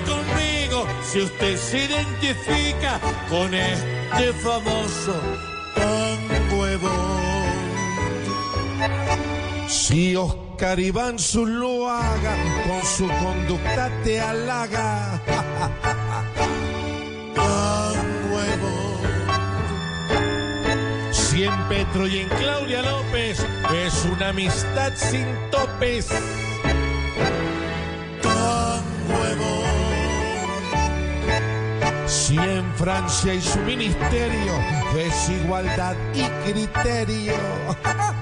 conmigo si usted se identifica con este famoso de Bond. Si Oscar Iván Zuluaga con su conducta te halaga. De Bond. Si en Petro y en Claudia López es una amistad sin topes. Si en Francia y su ministerio es igualdad y criterio.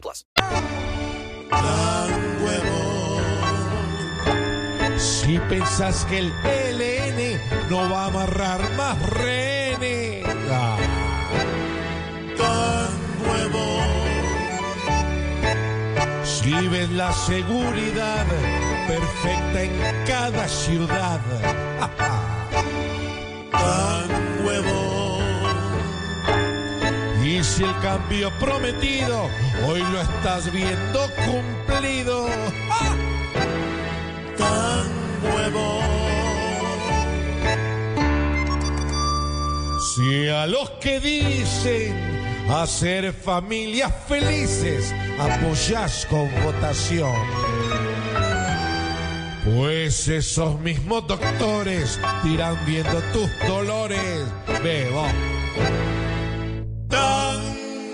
plus. Tango de Bond. Si pensás que el ELN no va a amarrar más rehenes. De Bond. Si ves la seguridad perfecta en cada ciudad. si el cambio prometido hoy lo estás viendo cumplido. Tango de Bond. Si a los que dicen hacer familias felices apoyás con votación. Pues esos mismos doctores irán viendo tus dolores. Bebo.